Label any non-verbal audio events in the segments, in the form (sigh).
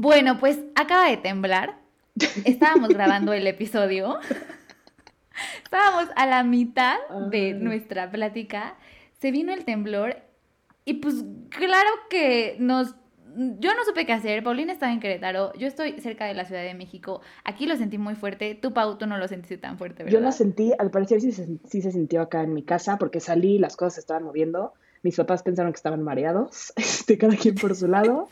Bueno, pues acaba de temblar. Estábamos (laughs) grabando el episodio. Estábamos a la mitad de nuestra plática. Se vino el temblor y pues claro que nos yo no supe qué hacer. Paulina estaba en Querétaro. Yo estoy cerca de la Ciudad de México. Aquí lo sentí muy fuerte. Tú, Pau, tú no lo sentiste tan fuerte, ¿verdad? Yo lo sentí, al parecer sí se, sí se sintió acá en mi casa porque salí, las cosas se estaban moviendo. Mis papás pensaron que estaban mareados, (laughs) este, cada quien por su lado.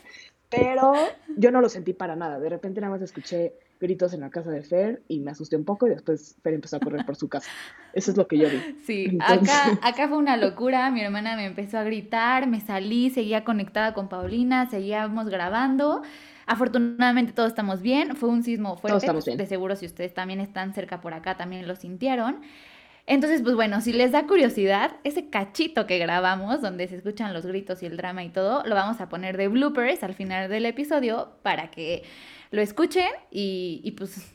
Pero yo no lo sentí para nada. De repente nada más escuché gritos en la casa de Fer y me asusté un poco y después Fer empezó a correr por su casa. Eso es lo que yo vi. Sí, acá, acá fue una locura. Mi hermana me empezó a gritar, me salí, seguía conectada con Paulina, seguíamos grabando. Afortunadamente todos estamos bien. Fue un sismo fuerte. Todos estamos bien. De seguro si ustedes también están cerca por acá también lo sintieron. Entonces, pues bueno, si les da curiosidad, ese cachito que grabamos, donde se escuchan los gritos y el drama y todo, lo vamos a poner de bloopers al final del episodio para que lo escuchen y, pues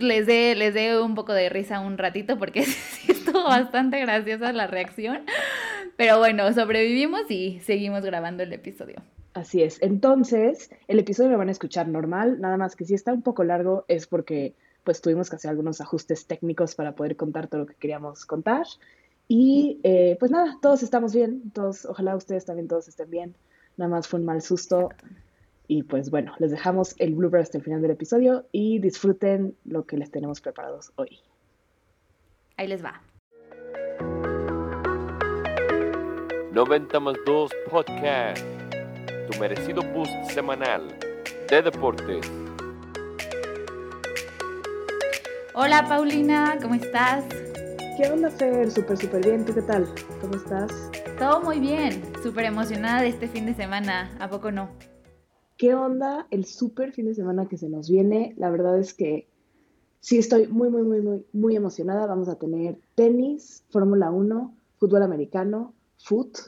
les dé, les dé un poco de risa un ratito porque (laughs) sí estuvo bastante graciosa la reacción. Pero bueno, sobrevivimos y seguimos grabando el episodio. Así es. Entonces, el episodio lo van a escuchar normal, nada más que si está un poco largo es porque pues tuvimos que hacer algunos ajustes técnicos para poder contar todo lo que queríamos contar. Y eh, pues nada, todos estamos bien, todos, ojalá ustedes también todos estén bien. Nada más fue un mal susto. Y pues bueno, les dejamos el blooper hasta el final del episodio y disfruten lo que les tenemos preparados hoy. Ahí les va. 90 más 2 Podcast, tu merecido boost semanal de deportes. Hola Paulina, ¿cómo estás? ¿Qué onda, Fer? Súper, súper bien. ¿Tú qué tal? ¿Cómo estás? Todo muy bien. Súper emocionada de este fin de semana. ¿A poco no? ¿Qué onda el súper fin de semana que se nos viene? La verdad es que sí estoy muy, muy, muy, muy, muy emocionada. Vamos a tener tenis, Fórmula 1, fútbol americano, foot.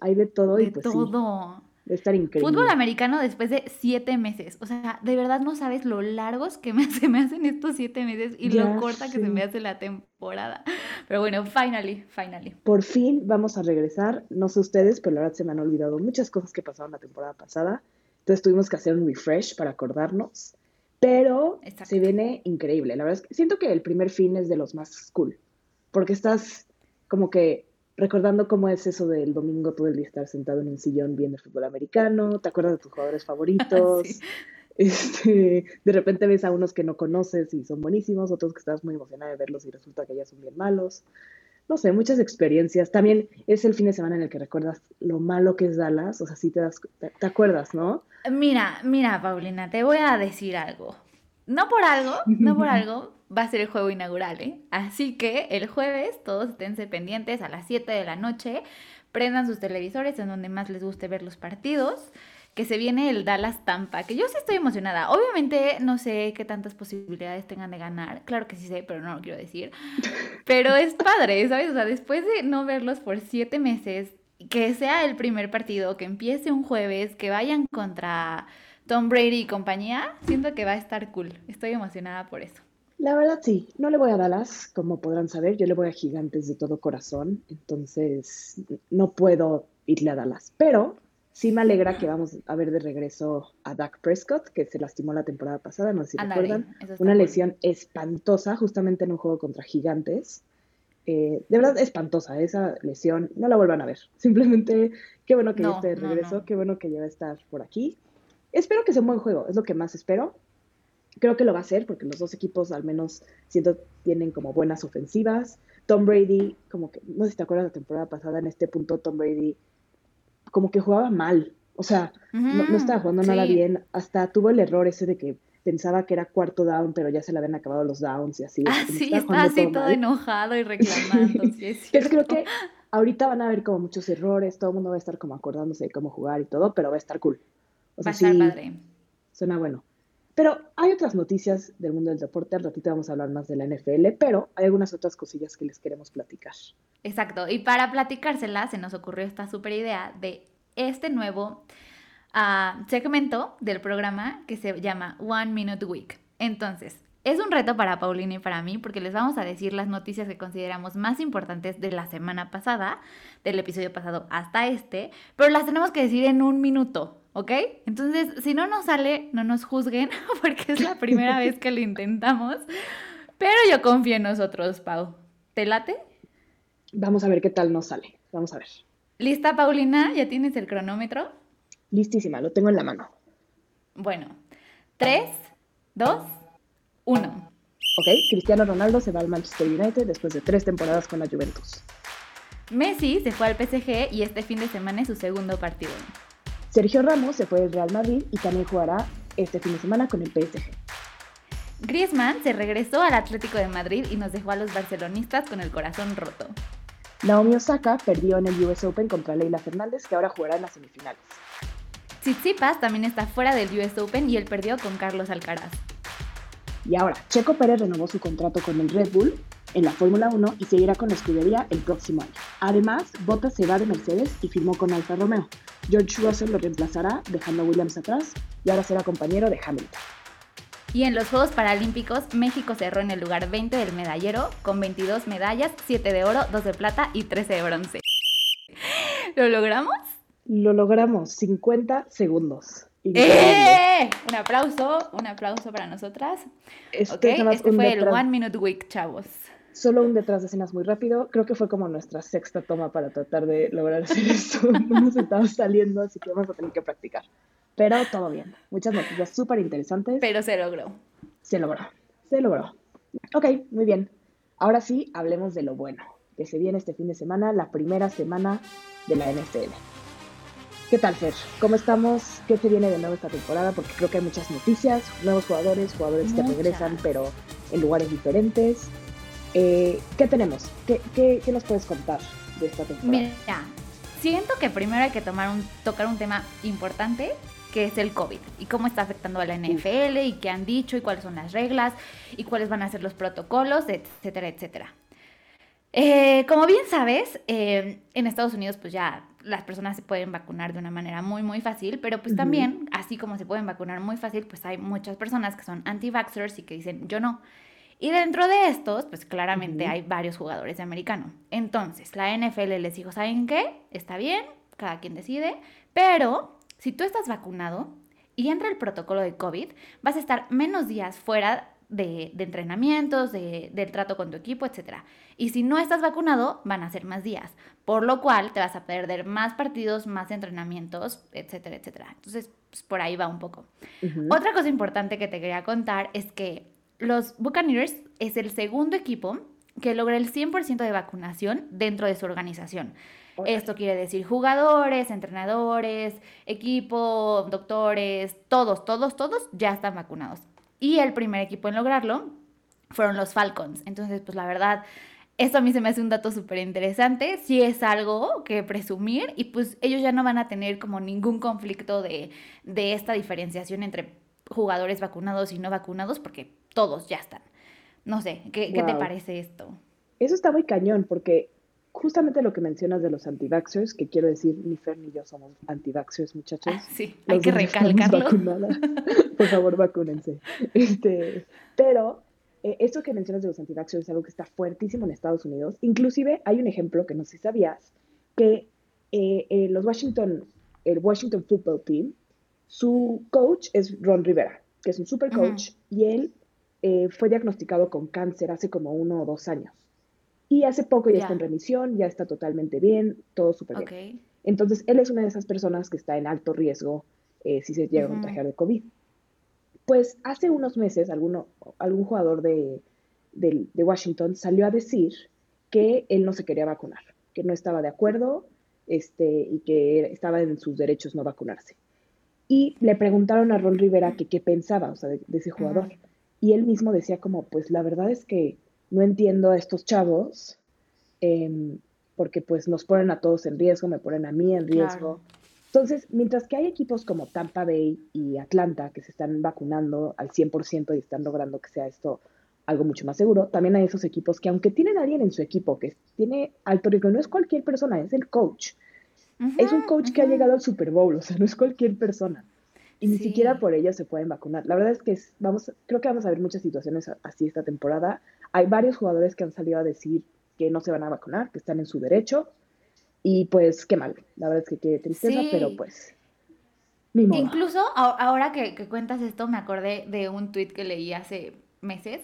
Hay de todo de y pues todo. De estar increíble. Fútbol americano después de siete meses. O sea, de verdad no sabes lo largos que me, (laughs) se me hacen estos siete meses y lo corta que se me hace la temporada. Pero bueno, finally, finally. Por fin vamos a regresar. No sé ustedes, pero la verdad se me han olvidado muchas cosas que pasaron la temporada pasada. Entonces tuvimos que hacer un refresh para acordarnos. Pero se viene increíble. La verdad es que siento que el primer fin es de los más cool. Porque estás como que recordando cómo es eso del domingo todo el día estar sentado en un sillón viendo fútbol americano, te acuerdas de tus jugadores favoritos, (laughs) este, de repente ves a unos que no conoces y son buenísimos, otros que estás muy emocionada de verlos y resulta que ya son bien malos no sé, muchas experiencias. También es el fin de semana en el que recuerdas lo malo que es Dallas, o sea, sí te, das, te, acuerdas, ¿no? Mira, mira, Paulina, te voy a decir algo. No por algo, no por (laughs) algo, va a ser el juego inaugural, ¿eh? Así que el jueves todos esténse pendientes a las 7 de la noche, prendan sus televisores en donde más les guste ver los partidos que se viene el Dallas Tampa, que yo sí estoy emocionada. Obviamente no sé qué tantas posibilidades tengan de ganar, claro que sí sé, pero no lo quiero decir. Pero (laughs) es padre, ¿sabes? O sea, después de no verlos por siete meses, que sea el primer partido, que empiece un jueves, que vayan contra Tom Brady y compañía, siento que va a estar cool. Estoy emocionada por eso. La verdad sí, no le voy a Dallas, como podrán saber, yo le voy a Gigantes de todo corazón, entonces no puedo irle a Dallas, pero Sí me alegra que vamos a ver de regreso a Dak Prescott, que se lastimó la temporada pasada, no sé si recuerdan. Una lesión espantosa justamente en un juego contra gigantes. Eh, de verdad espantosa esa lesión, no la vuelvan a ver. (laughs) Simplemente, qué bueno que ya esté de regreso, qué bueno que ya va a estar por aquí. Espero que sea un buen juego, es lo que más espero. Creo que lo va a ser porque los dos equipos al menos siento tienen como buenas ofensivas. Tom Brady, como que, no sé si te acuerdas la temporada pasada, en este punto Tom Brady como que jugaba mal. O sea, no, estaba jugando nada bien. Hasta tuvo el error ese de que pensaba que era cuarto down, pero ya se le habían acabado los downs y así. Ah, sí, está así todo, enojado y (laughs) reclamando. sí, creo que ahorita van a haber como muchos errores, todo el mundo va a estar como acordándose de cómo jugar y todo, pero va a estar cool. O sea, va a estar padre. Suena bueno. Pero hay otras noticias del mundo del deporte, al ratito vamos a hablar más de la NFL, pero hay algunas otras cosillas que les queremos platicar. Exacto, y para platicárselas se nos ocurrió esta super idea de este nuevo uh, segmento del programa que se llama One Minute Week. Entonces, es un reto para Paulina y para mí porque les vamos a decir las noticias que consideramos más importantes de la semana pasada, del episodio pasado hasta este, pero las tenemos que decir en un minuto. ¿Ok? Entonces, si no nos sale, no nos juzguen, (laughs) porque es la primera vez que lo intentamos. Pero yo confío en nosotros, Pau. ¿Te late? Vamos a ver qué tal nos sale. Vamos a ver. ¿Lista, Paulina? ¿Ya tienes el cronómetro? Listísima, lo tengo en la mano. Bueno, tres, dos, uno. Ok, Cristiano Ronaldo se va al Manchester United después de tres temporadas con la Juventus. Messi se fue al PSG y este fin de semana es su segundo partido. Sergio Ramos se fue del Real Madrid y también jugará este fin de semana con el PSG. Griezmann se regresó al Atlético de Madrid y nos dejó a los barcelonistas con el corazón roto. Naomi Osaka perdió en el US Open contra Leila Fernández, que ahora jugará en las semifinales. Tsitsipas también está fuera del US Open y él perdió con Carlos Alcaraz. Y ahora, Checo Pérez renovó su contrato con el Red Bull en la Fórmula 1 y seguirá con la escudería el próximo año. Además, Bottas se va de Mercedes y firmó con Alfa Romeo. George Russell lo reemplazará, dejando a Williams atrás, y ahora será compañero de Hamilton. Y en los Juegos Paralímpicos, México cerró en el lugar 20 del medallero con 22 medallas, 7 de oro, 2 de plata y 13 de bronce. ¿Lo logramos? Lo logramos, 50 segundos. ¡Eh! Un aplauso, un aplauso para nosotras. Este, este fue el One Minute Week, chavos. Solo un detrás de escenas muy rápido. Creo que fue como nuestra sexta toma para tratar de lograr (laughs) hacer esto. No nos estaba saliendo, así que vamos a tener que practicar. Pero todo bien. Muchas noticias súper interesantes. Pero se logró. Se logró. Se logró. Ok, muy bien. Ahora sí, hablemos de lo bueno. Que se viene este fin de semana, la primera semana de la NFL. ¿Qué tal, Fer? ¿Cómo estamos? ¿Qué se viene de nuevo esta temporada? Porque creo que hay muchas noticias, nuevos jugadores, jugadores que regresan, pero en lugares diferentes. Eh, ¿Qué tenemos? ¿Qué, ¿Qué, qué, nos puedes contar de esta temporada? Mira, siento que primero hay que tomar un, tocar un tema importante que es el COVID y cómo está afectando a la NFL y qué han dicho y cuáles son las reglas y cuáles van a ser los protocolos, etcétera, etcétera. Eh, como bien sabes, eh, en Estados Unidos pues ya las personas se pueden vacunar de una manera muy muy fácil, pero pues también, así como se pueden vacunar muy fácil, pues hay muchas personas que son anti-vaxxers y que dicen yo no. Y dentro de estos, pues claramente hay varios jugadores de americano. Entonces, la NFL les dijo, ¿saben qué? Está bien, cada quien decide, pero si tú estás vacunado y entra el protocolo de COVID, vas a estar menos días fuera de, entrenamientos, de, del trato con tu equipo, etc. Y si no estás vacunado, van a ser más días, por lo cual te vas a perder más partidos, más entrenamientos, etcétera, etcétera. Entonces, pues, por ahí va un poco. Otra cosa importante que te quería contar es que los Buccaneers es el segundo equipo que logra el 100% de vacunación dentro de su organización. Esto quiere decir jugadores, entrenadores, equipo, doctores, todos, todos, todos ya están vacunados. Y el primer equipo en lograrlo fueron los Falcons. Entonces, pues la verdad, esto a mí se me hace un dato súper interesante. Sí es algo que presumir y pues ellos ya no van a tener como ningún conflicto de, de esta diferenciación entre jugadores vacunados y no vacunados porque todos ya están. No sé, ¿qué, ¿qué te parece esto? Eso está muy cañón porque justamente lo que mencionas de los antivaxxers, que quiero decir, ni Fer ni yo somos antivaxxers, muchachos. Ah, sí, hay que recalcarlo. (laughs) Por favor, vacúnense. Este, pero eh, esto que mencionas de los antivaxxers es algo que está fuertísimo en Estados Unidos. Inclusive hay un ejemplo que no sé si sabías, que eh, eh, los Washington, el Washington Football Team, su coach es Ron Rivera, que es un super coach, y él fue diagnosticado con cáncer hace como uno o dos años. Y hace poco ya, está en remisión, ya está totalmente bien, todo súper bien. Entonces, él es una de esas personas que está en alto riesgo eh, si se llega a contagiar de COVID. Pues hace unos meses, alguno, algún jugador de, de, Washington salió a decir que él no se quería vacunar, que no estaba de acuerdo este, y que estaba en sus derechos no vacunarse. Y le preguntaron a Ron Rivera que qué pensaba, o sea, de, ese jugador. Y él mismo decía como, pues la verdad es que no entiendo a estos chavos em, porque pues nos ponen a todos en riesgo, me ponen a mí en riesgo. Entonces, mientras que hay equipos como Tampa Bay y Atlanta que se están vacunando al 100% y están logrando que sea esto algo mucho más seguro, también hay esos equipos que aunque tienen a alguien en su equipo que tiene alto riesgo, no es cualquier persona, es el coach. Es un coach que ha llegado al Super Bowl, o sea, no es cualquier persona. Y ni siquiera por ello se pueden vacunar. La verdad es que vamos, creo que vamos a ver muchas situaciones así esta temporada. Hay varios jugadores que han salido a decir que no se van a vacunar, que están en su derecho. Y pues qué mal, la verdad es que qué tristeza, pero pues Incluso ahora que, que, cuentas esto, me acordé de un tweet que leí hace meses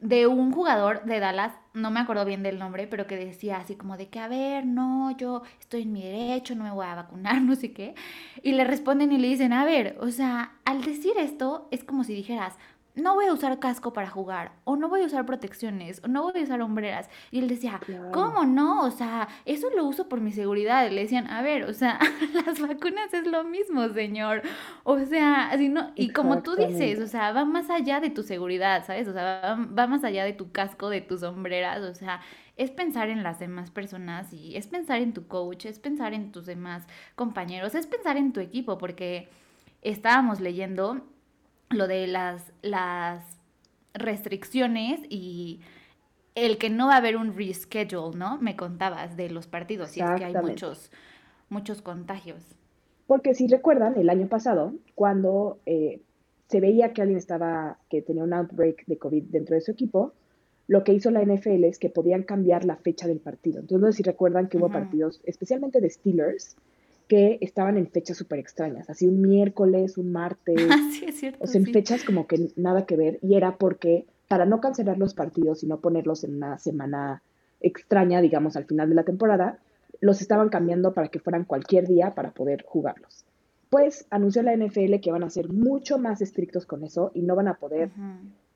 de un jugador de Dallas, no me acuerdo bien del nombre, pero que decía así como de que, a ver, no, yo estoy en mi derecho, no me voy a vacunar, (laughs) no sé qué. Y le responden y le dicen, a ver, o sea, al decir esto es como si dijeras, no voy a usar casco para jugar, o no voy a usar protecciones, o no voy a usar hombreras. Y él decía, ¿cómo no? O sea, eso lo uso por mi seguridad. Y le decían, a ver, o sea, (laughs) las vacunas es lo mismo, señor. O sea, así no, y como tú dices, o sea, va más allá de tu seguridad, ¿sabes? O sea, va, más allá de tu casco, de tus hombreras, o sea, es pensar en las demás personas y es pensar en tu coach, es pensar en tus demás compañeros, es pensar en tu equipo, porque estábamos leyendo lo de las, las restricciones y el que no va a haber un reschedule, ¿no? Me contabas de los partidos, y es que hay muchos, muchos contagios. Porque si recuerdan, el año pasado, cuando eh, se veía que alguien estaba, que tenía un outbreak de COVID dentro de su equipo, lo que hizo la NFL es que podían cambiar la fecha del partido. Entonces, no sé si recuerdan que hubo partidos, especialmente de Steelers, que estaban en fechas súper extrañas, así un miércoles, un martes, (laughs) sí, es cierto, o sea, en fechas como que nada que ver, y era porque para no cancelar los partidos y no ponerlos en una semana extraña, digamos, al final de la temporada, los estaban cambiando para que fueran cualquier día para poder jugarlos. Pues anunció la NFL que van a ser mucho más estrictos con eso y no van a poder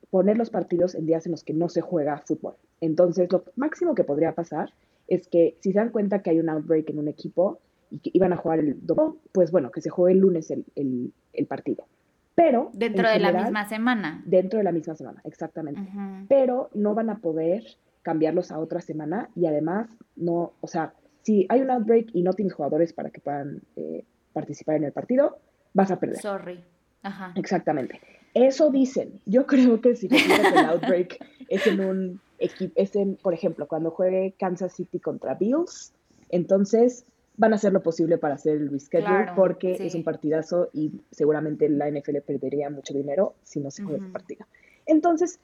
poner los partidos en días en los que no se juega fútbol. Entonces, lo máximo que podría pasar es que si se dan cuenta que hay un outbreak en un equipo, y que iban a jugar el domingo, pues bueno, que se juegue el lunes el, partido. Pero... Dentro de la misma semana. Dentro de la misma semana, exactamente. Pero no van a poder cambiarlos a otra semana y además no, o sea, si hay un outbreak y no tienes jugadores para que puedan eh, participar en el partido, vas a perder. Sorry. Ajá. Exactamente. Eso dicen. Yo (laughs) creo que si el outbreak es en un equipo, es en, por ejemplo, cuando juegue Kansas City contra Bills, entonces van a hacer lo posible para hacer el reschedule porque es un partidazo y seguramente la NFL perdería mucho dinero si no se juega el partido. Entonces,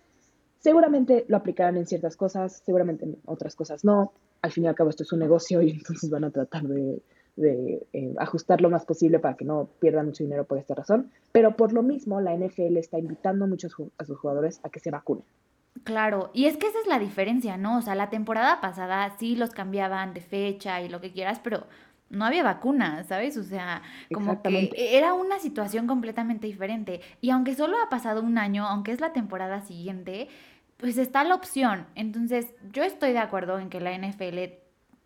seguramente lo aplicarán en ciertas cosas, seguramente en otras cosas no. Al fin y al cabo esto es un negocio y entonces van a tratar de, eh, ajustar lo más posible para que no pierdan mucho dinero por esta razón. Pero por lo mismo, la NFL está invitando muchos a sus jugadores a que se vacunen. Claro, y es que esa es la diferencia, ¿no? O sea, la temporada pasada sí los cambiaban de fecha y lo que quieras, pero no había vacunas, ¿sabes? O sea, como que era una situación completamente diferente. Y aunque solo ha pasado un año, aunque es la temporada siguiente, pues está la opción. Entonces, yo estoy de acuerdo en que la NFL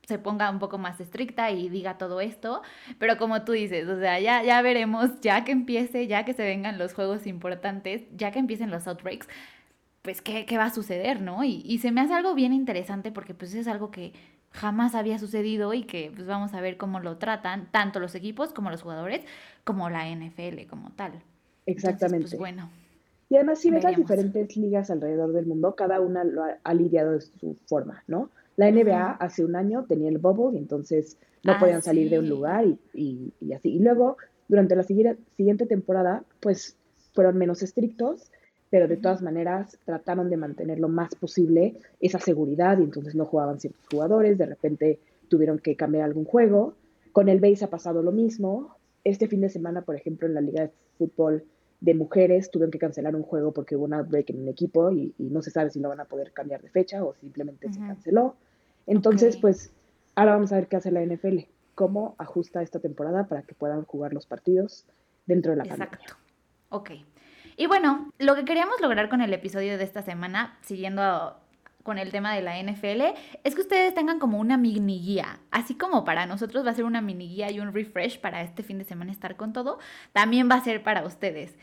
se ponga un poco más estricta y diga todo esto, pero como tú dices, o sea, ya, ya veremos, ya que empiece, ya que se vengan los juegos importantes, ya que empiecen los outbreaks, pues qué, qué va a suceder, ¿no? Y, y, se me hace algo bien interesante porque pues es algo que jamás había sucedido y que pues vamos a ver cómo lo tratan tanto los equipos como los jugadores, como la NFL como tal. Exactamente. pues, bueno. Y además, si ves las diferentes ligas alrededor del mundo, cada una lo ha, lidiado de su forma, ¿no? La NBA hace un año tenía el bubble y entonces no ah, podían salir de un lugar y, y, y, así. Y luego, durante la siguiente temporada, pues fueron menos estrictos pero de todas maneras trataron de mantener lo más posible esa seguridad y entonces no jugaban ciertos jugadores, de repente tuvieron que cambiar algún juego. Con el base ha pasado lo mismo. Este fin de semana, por ejemplo, en la Liga de Fútbol de Mujeres tuvieron que cancelar un juego porque hubo un outbreak en un equipo y, no se sabe si lo van a poder cambiar de fecha o simplemente se canceló. Entonces, pues ahora vamos a ver qué hace la NFL, cómo ajusta esta temporada para que puedan jugar los partidos dentro de la Exacto. pandemia. Ok. Y bueno, lo que queríamos lograr con el episodio de esta semana, siguiendo con el tema de la NFL, es que ustedes tengan como una mini guía. Así como para nosotros va a ser una mini guía y un refresh para este fin de semana estar con todo, también va a ser para ustedes.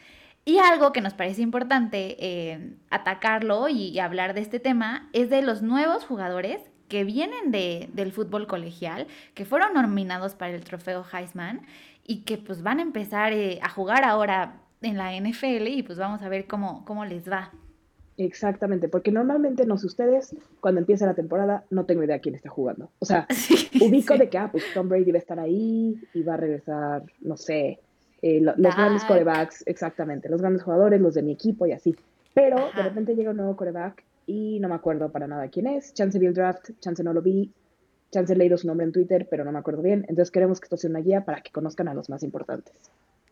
Y algo que nos parece importante eh, atacarlo y, hablar de este tema es de los nuevos jugadores que vienen de, del fútbol colegial, que fueron nominados para el trofeo Heisman y que pues van a empezar eh, a jugar ahora en la NFL y pues vamos a ver cómo, cómo les va. Exactamente, porque normalmente no sé ustedes, cuando empieza la temporada, no tengo idea quién está jugando. O sea, (laughs) ubico de que, ah, pues Tom Brady va a estar ahí y va a regresar, no sé, eh, los grandes corebacks, exactamente, los grandes jugadores, los de mi equipo y así. Pero de repente llega un nuevo coreback y no me acuerdo para nada quién es. Chance vi el draft, chance no lo vi, chance he leído su nombre en Twitter, pero no me acuerdo bien. Entonces queremos que esto sea una guía para que conozcan a los más importantes.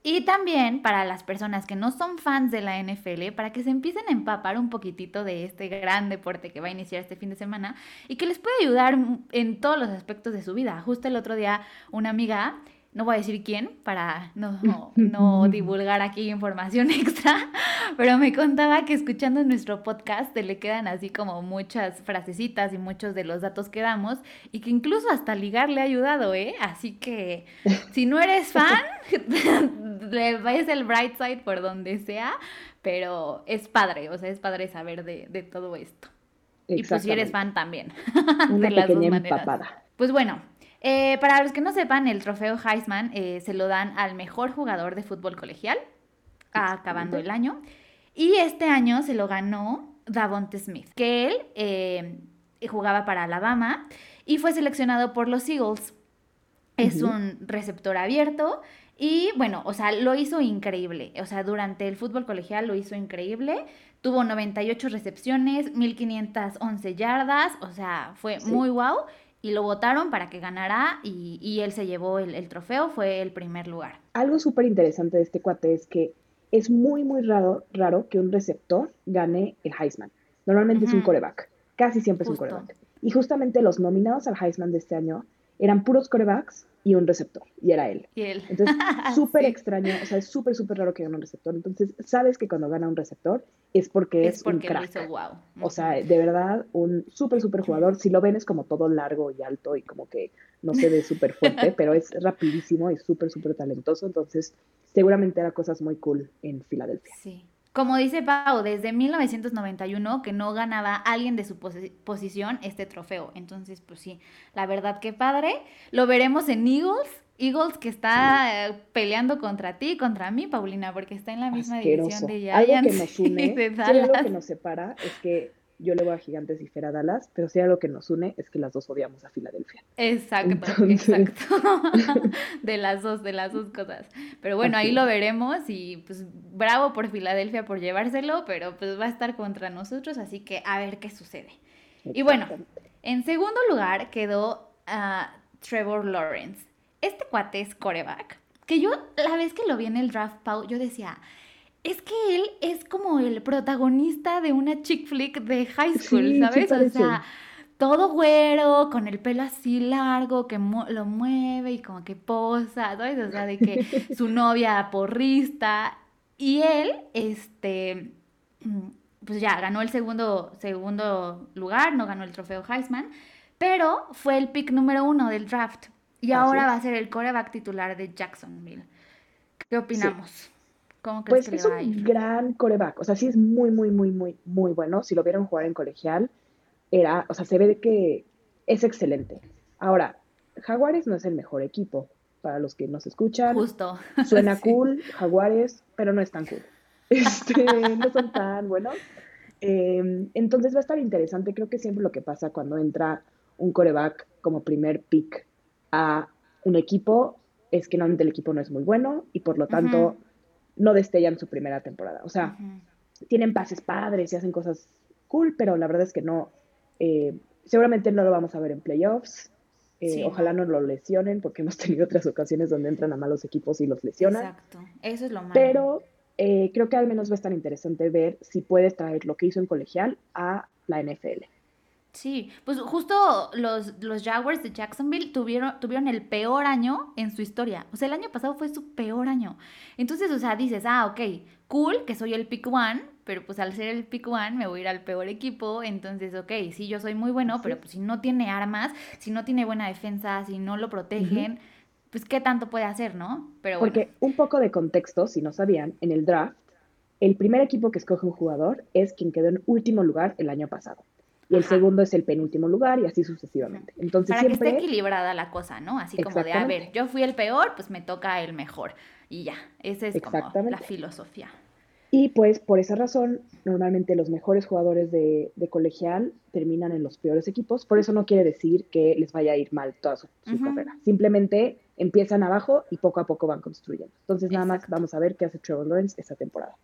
Y también para las personas que no son fans de la NFL, para que se empiecen a empapar un poquitito de este gran deporte que va a iniciar este fin de semana y que les puede ayudar en todos los aspectos de su vida. Justo el otro día una amiga no voy a decir quién para no, no, (laughs) divulgar aquí información (laughs) extra, pero me contaba que escuchando nuestro podcast le quedan así como muchas frasecitas y muchos de los datos que damos y que incluso hasta ligar le ha ayudado, ¿eh? Así que (laughs) si no eres fan, le vayas el bright side por donde sea, pero es padre, o sea, es padre saber de, de todo esto. Y pues si eres fan también, de las dos maneras. Pues bueno, eh, para los que no sepan, el trofeo Heisman eh, se lo dan al mejor jugador de fútbol colegial, acabando el año. Y este año se lo ganó Davonte Smith, que él eh, jugaba para Alabama y fue seleccionado por los Eagles. Es un receptor abierto y bueno, o sea, lo hizo increíble. O sea, durante el fútbol colegial lo hizo increíble. Tuvo 98 recepciones, 1511 yardas, o sea, fue muy guau y lo votaron para que ganara y, él se llevó el, trofeo, fue el primer lugar. Algo súper interesante de este cuate es que es muy, muy raro, raro que un receptor gane el Heisman. Normalmente es un coreback, casi siempre es un coreback. Y justamente los nominados al Heisman de este año eran puros corebacks y un receptor, y era él. Y él. Entonces, (laughs) súper extraño, o sea, es súper, súper raro que gane un receptor. Entonces, sabes que cuando gana un receptor es porque es, un crack. O sea, de verdad, un súper, súper jugador. Si lo ven es como todo largo y alto y como que no se ve súper fuerte, (laughs) pero es rapidísimo y súper, súper talentoso. Entonces, seguramente era cosas muy cool en Filadelfia. Sí. Como dice Pau, desde 1991 que no ganaba alguien de su posición este trofeo. Entonces, pues sí, la verdad que padre. Lo veremos en Eagles. Eagles que está eh, peleando contra ti, contra mí, Paulina, porque está en la misma división de Giants. Algo que nos (laughs) une, algo que nos separa es que yo le voy a Gigantes y Fer a Dallas, pero si algo que nos une es que las dos odiamos a Filadelfia. Exacto, (laughs) exacto. (laughs) de las dos, de las dos cosas. Pero bueno, ahí lo veremos y pues bravo por Filadelfia por llevárselo, pero pues va a estar contra nosotros, así que a ver qué sucede. Y bueno, en segundo lugar quedó uh, Trevor Lawrence. Este cuate es coreback, que yo la vez que lo vi en el draft, Pau, yo decía, es que él es como el protagonista de una chick flick de high school, ¿sabes? o sea, todo güero, con el pelo así largo, que lo mueve y como que posa, ¿sabes? O sea, de que su (laughs) novia porrista. Y él, este, pues ya ganó el segundo, segundo lugar, no ganó el trofeo Heisman, pero fue el pick número uno del draft. Y ahora va a ser el coreback titular de Jacksonville. ¿Qué opinamos? Pues es un gran coreback. O sea, sí es muy, muy, muy, muy, muy bueno. Si lo vieron jugar en colegial, era, o sea, se ve que es excelente. Ahora, Jaguares no es el mejor equipo. Para los que nos escuchan. Justo. (laughs) Suena cool, Jaguares, pero no es tan cool. (laughs) Este, no son tan buenos. Em, entonces va a estar interesante. Creo que siempre lo que pasa cuando entra un coreback como primer pick a un equipo es que normalmente el equipo no es muy bueno y por lo tanto no destellan su primera temporada. O sea, tienen pases padres y hacen cosas cool, pero la verdad es que no, eh, seguramente no lo vamos a ver en playoffs. Eh, ojalá no lo lesionen, porque (laughs) hemos tenido otras ocasiones donde entran a malos equipos y los lesionan. Exacto, eso es lo malo. Pero eh, creo que al menos va a estar interesante ver si puede traer lo que hizo en colegial a la NFL. Sí, pues justo los, los Jaguars de Jacksonville tuvieron, tuvieron el peor año en su historia. O sea, el año pasado fue su peor año. Entonces, o sea, dices, ah, ok, cool, que soy el pick one, pero pues al ser el pick one me voy a ir al peor equipo. Entonces, ok, sí, yo soy muy bueno, pero pues si no tiene armas, si no tiene buena defensa, si no lo protegen, pues qué tanto puede hacer, ¿no? Pero Porque un poco de contexto, si no sabían, en el draft, el primer equipo que escoge un jugador es quien quedó en último lugar el año pasado y el segundo es el penúltimo lugar y así sucesivamente. Entonces Para que esté equilibrada la cosa, ¿no? Así como de, a ver, yo fui el peor, pues me toca el mejor. Y ya, esa es como la filosofía. Y pues por esa razón, normalmente los mejores jugadores de, colegial terminan en los peores equipos. Por eso no quiere decir que les vaya a ir mal toda su, carrera. Simplemente empiezan abajo y poco a poco van construyendo. Entonces nada más vamos a ver qué hace Trevor Lawrence esta temporada.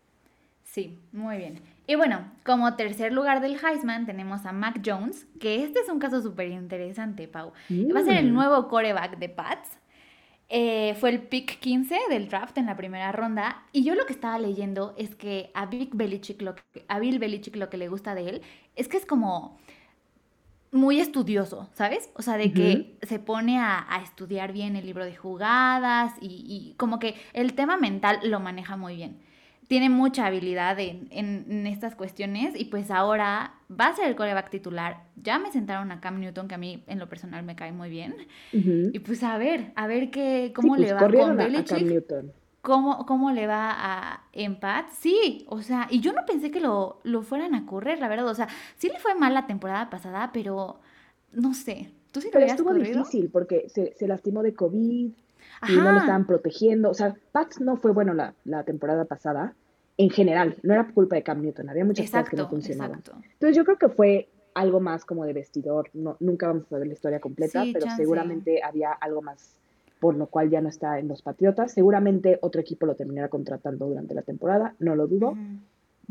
Sí, muy bien. Y bueno, como tercer lugar del Heisman tenemos a Mac Jones, que este es un caso súper interesante, Pau. Va a ser el mm. nuevo coreback de Pats. eh, fue el pick 15 del draft en la primera ronda. Y yo lo que estaba leyendo es que a, Bill Belichick lo que, a Bill Belichick lo que le gusta de él es que es como muy estudioso, ¿sabes? O sea, de que se pone a, estudiar bien el libro de jugadas y, y, como que el tema mental lo maneja muy bien tiene mucha habilidad en, en, estas cuestiones y pues ahora va a ser el coreback titular. Ya me sentaron a Cam Newton, que a mí en lo personal me cae muy bien. Y pues a ver, a ver qué, cómo le pues, va con Belichick. Cómo, cómo, le va a Empat. Sí, o sea, y yo no pensé que lo, lo fueran a correr, la verdad. O sea, sí le fue mal la temporada pasada, pero no sé. ¿Tú sí pero estuvo difícil porque se, se lastimó de COVID y no lo estaban protegiendo. O sea, Pats no fue bueno la, la, temporada pasada en general, no era culpa de Cam Newton, había muchas cosas que no funcionaban. Entonces yo creo que fue algo más como de vestidor, no, nunca vamos a saber la historia completa, pero seguramente había algo más por lo cual ya no está en los Patriotas. Seguramente otro equipo lo terminará contratando durante la temporada, no lo dudo.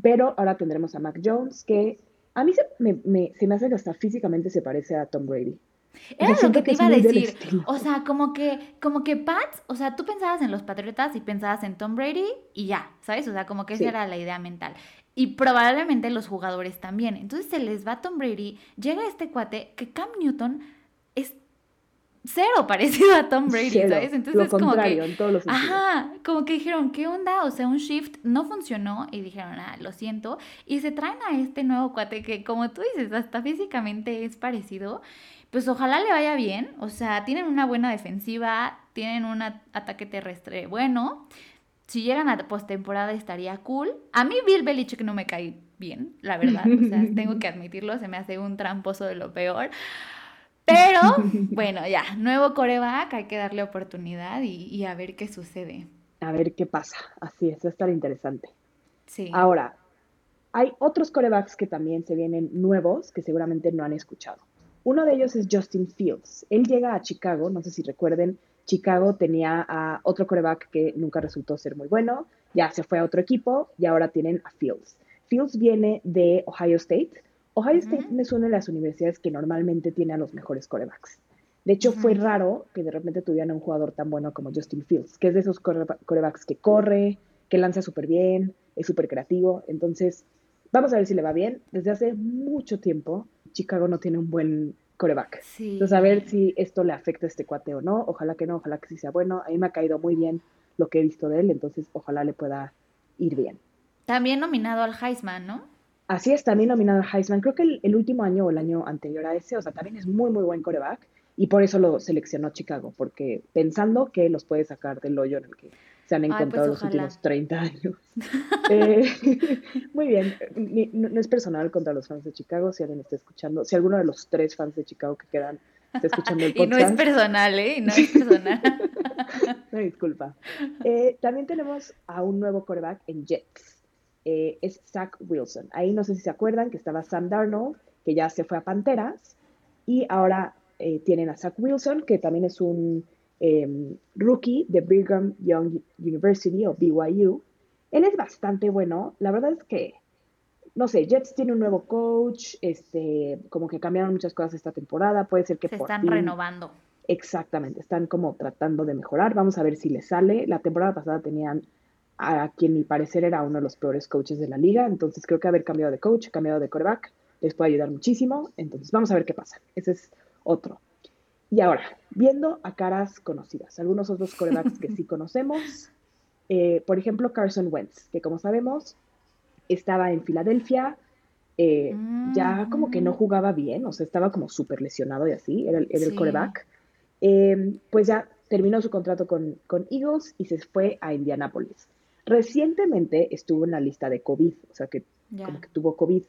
Pero ahora tendremos a Mac Jones, que a mí se me, se me hace que hasta físicamente se parece a Tom Brady. Era lo que te iba a decir. O sea, como que, como que Pats, o sea, tú pensabas en los Patriotas y pensabas en Tom Brady y ya, ¿sabes? O sea, como que esa era la idea mental. Y probablemente los jugadores también. Entonces se les va Tom Brady, llega este cuate que Cam Newton es cero (laughs) parecido a Tom Brady, ¿sabes? Entonces lo como que, en todos los ajá, como que dijeron, ¿qué onda? O sea, un shift no funcionó y dijeron, ah, lo siento. Y se traen a este nuevo cuate que, como tú dices, hasta físicamente es parecido pues ojalá le vaya bien. O sea, tienen una buena defensiva, tienen un ataque terrestre bueno. Si llegan a postemporada estaría cool. A mí Bill Belichick no me cae bien, la verdad. O sea, (laughs) tengo que admitirlo, se me hace un tramposo de lo peor. Pero (laughs) bueno, ya, nuevo coreback, hay que darle oportunidad y, a ver qué sucede. A ver qué pasa. Así es, va a estar interesante. Sí. Ahora, hay otros corebacks que también se vienen nuevos que seguramente no han escuchado. Uno de ellos es Justin Fields. Él llega a Chicago, no sé si recuerden, Chicago tenía a otro coreback que nunca resultó ser muy bueno, ya se fue a otro equipo y ahora tienen a Fields. Fields viene de Ohio State. Ohio State es una de las universidades que normalmente tiene a los mejores corebacks. De hecho, fue raro que de repente tuvieran a un jugador tan bueno como Justin Fields, que es de esos corebacks que corre, que lanza súper bien, es súper creativo. Entonces, vamos a ver si le va bien. Desde hace mucho tiempo Chicago no tiene un buen coreback. Entonces, a ver si esto le afecta a este cuate o no. Ojalá que no, ojalá que sí sea bueno. A mí me ha caído muy bien lo que he visto de él, entonces ojalá le pueda ir bien. También nominado al Heisman, ¿no? Así es, también nominado al Heisman. Creo que el, último año o el año anterior a ese, o sea, también es muy, muy buen coreback y por eso lo seleccionó Chicago, porque pensando que los puede sacar del hoyo en el que se han pues encontrado los últimos 30 años. (laughs) Eh, (laughs) muy bien, no, es personal contra los fans de Chicago, si alguien está escuchando, si alguno de los tres fans de Chicago que quedan está escuchando el podcast. (laughs) y no es personal, ¿eh? No es personal. no, disculpa. Eh, también tenemos a un nuevo coreback en Jets. Eh, es Zach Wilson. Ahí no sé si se acuerdan que estaba Sam Darnold, que ya se fue a Panteras, y ahora tienen a Zach Wilson, que también es un Em, rookie de Brigham Young University o BYU. Él es bastante bueno. La verdad es que, no sé, Jets tiene un nuevo coach, este, como que cambiaron muchas cosas esta temporada. Puede ser que se están renovando. Exactamente, están como tratando de mejorar. Vamos a ver si les sale. La temporada pasada tenían a quien mi parecer era uno de los peores coaches de la liga. Entonces creo que haber cambiado de coach, cambiado de quarterback, les puede ayudar muchísimo. Entonces vamos a ver qué pasa. Ese es otro. Y ahora, viendo a caras conocidas, algunos otros corebacks que sí (laughs) conocemos, eh, por ejemplo, Carson Wentz, que como sabemos estaba en Filadelfia, eh, ya como que no mm. jugaba bien, o sea, estaba como súper lesionado y así, era, el coreback. Em, pues ya terminó su contrato con, con Eagles y se fue a Indianapolis. Recientemente estuvo en la lista de COVID, o sea, que como que tuvo COVID.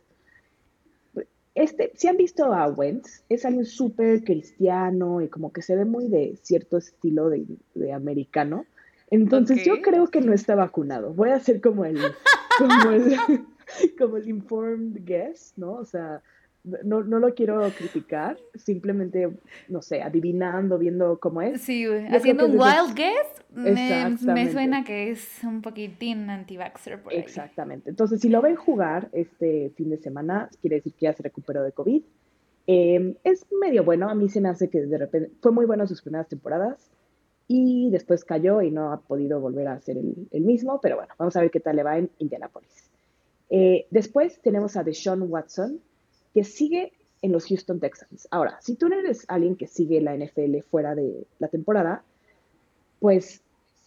Este, si han visto a Wentz, es alguien súper cristiano y como que se ve muy de cierto estilo de, americano. Entonces yo creo que no está vacunado. Voy a ser como el, como el, (laughs) como el informed guess, ¿no? O sea, no, no lo quiero criticar, simplemente, no sé, adivinando, viendo cómo es. Sí, haciendo un wild guess, me, suena que es un poquitín anti-vaxxer por ahí. Exactamente. Entonces, si lo ven jugar este fin de semana, quiere decir que ya se recuperó de COVID. Em, es medio bueno, a mí se me hace que de repente, fue muy bueno sus primeras temporadas, y después cayó y no ha podido volver a ser el, mismo, pero bueno, vamos a ver qué tal le va en Indianapolis. Eh, después tenemos a Deshaun Watson, que sigue en los Houston Texans. Ahora, si tú no eres alguien que sigue la NFL fuera de la temporada, pues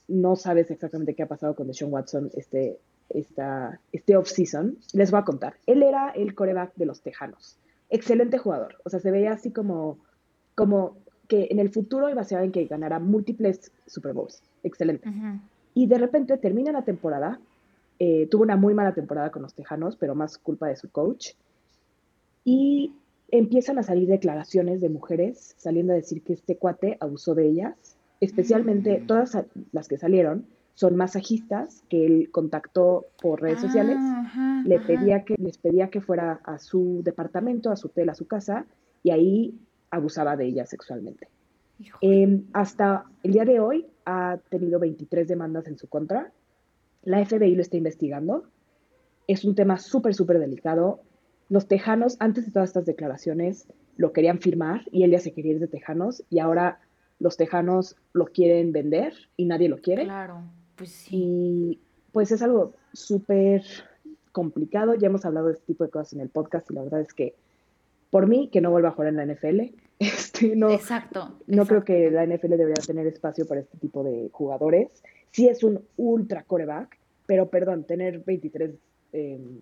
no sabes exactamente qué ha pasado con Deshaun Watson este, esta, este off-season. Les voy a contar. Él era el coreback de los Tejanos. Excelente jugador. O sea, se veía así como, como que en el futuro iba a ser alguien que ganara múltiples Super Bowls. Excelente. Y de repente termina la temporada. Eh, tuvo una muy mala temporada con los Tejanos, pero más culpa de su coach. Y empiezan a salir declaraciones de mujeres saliendo a decir que este cuate abusó de ellas. Especialmente mm. todas las que salieron son masajistas que él contactó por redes sociales. Ah, Le pedía que, les pedía que fuera a su departamento, a su hotel, a su casa, y ahí abusaba de ella sexualmente. Em, hasta el día de hoy ha tenido 23 demandas en su contra. La FBI lo está investigando. Es un tema súper, súper delicado. Los tejanos, antes de todas estas declaraciones, lo querían firmar y él ya se quería ir de tejanos y ahora los tejanos lo quieren vender y nadie lo quiere. Claro, pues sí. Y pues es algo súper complicado. Ya hemos hablado de este tipo de cosas en el podcast y la verdad es que por mí que no vuelva a jugar en la NFL. (laughs) Este, no, exacto. No creo que la NFL debería tener espacio para este tipo de jugadores. Sí es un ultra coreback, pero perdón, tener 23 em,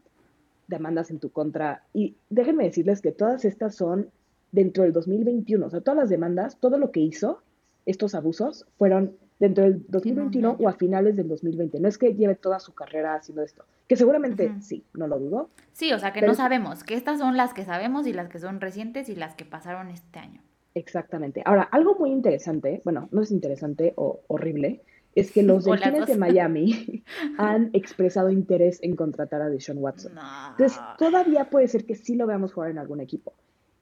demandas en tu contra. Y déjenme decirles que todas estas son dentro del 2021. O sea, todas las demandas, todo lo que hizo, estos abusos, fueron dentro del 2021 o a finales del 2020. No es que lleve toda su carrera haciendo esto, que seguramente sí, no lo dudo. Sí, o sea que no sabemos, que estas son las que sabemos y las que son recientes y las que pasaron este año. Exactamente. Ahora, algo muy interesante, bueno, no es interesante o horrible, es que (laughs) los delfines de Miami (laughs) han expresado interés en contratar a Deshaun Watson. Entonces, todavía puede ser que sí lo veamos jugar en algún equipo.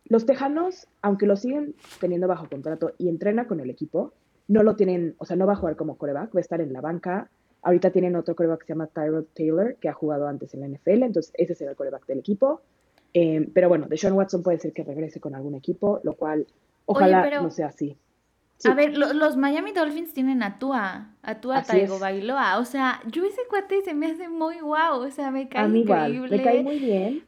Los Tejanos, aunque lo siguen teniendo bajo contrato y entrena con el equipo, no lo tienen, o sea, no va a jugar como coreback, va a estar en la banca. Ahorita tienen otro coreback que se llama Tyrod Taylor, que ha jugado antes en la NFL, entonces ese será el coreback del equipo. Eh, pero bueno, Deshaun Watson puede ser que regrese con algún equipo, lo cual ojalá no sea así. A ver, los Miami Dolphins tienen a Tua, a Tua Taigo Bailoa. O sea, yo ese cuate se me hace muy guau, o sea, me cae increíble. me cae muy bien.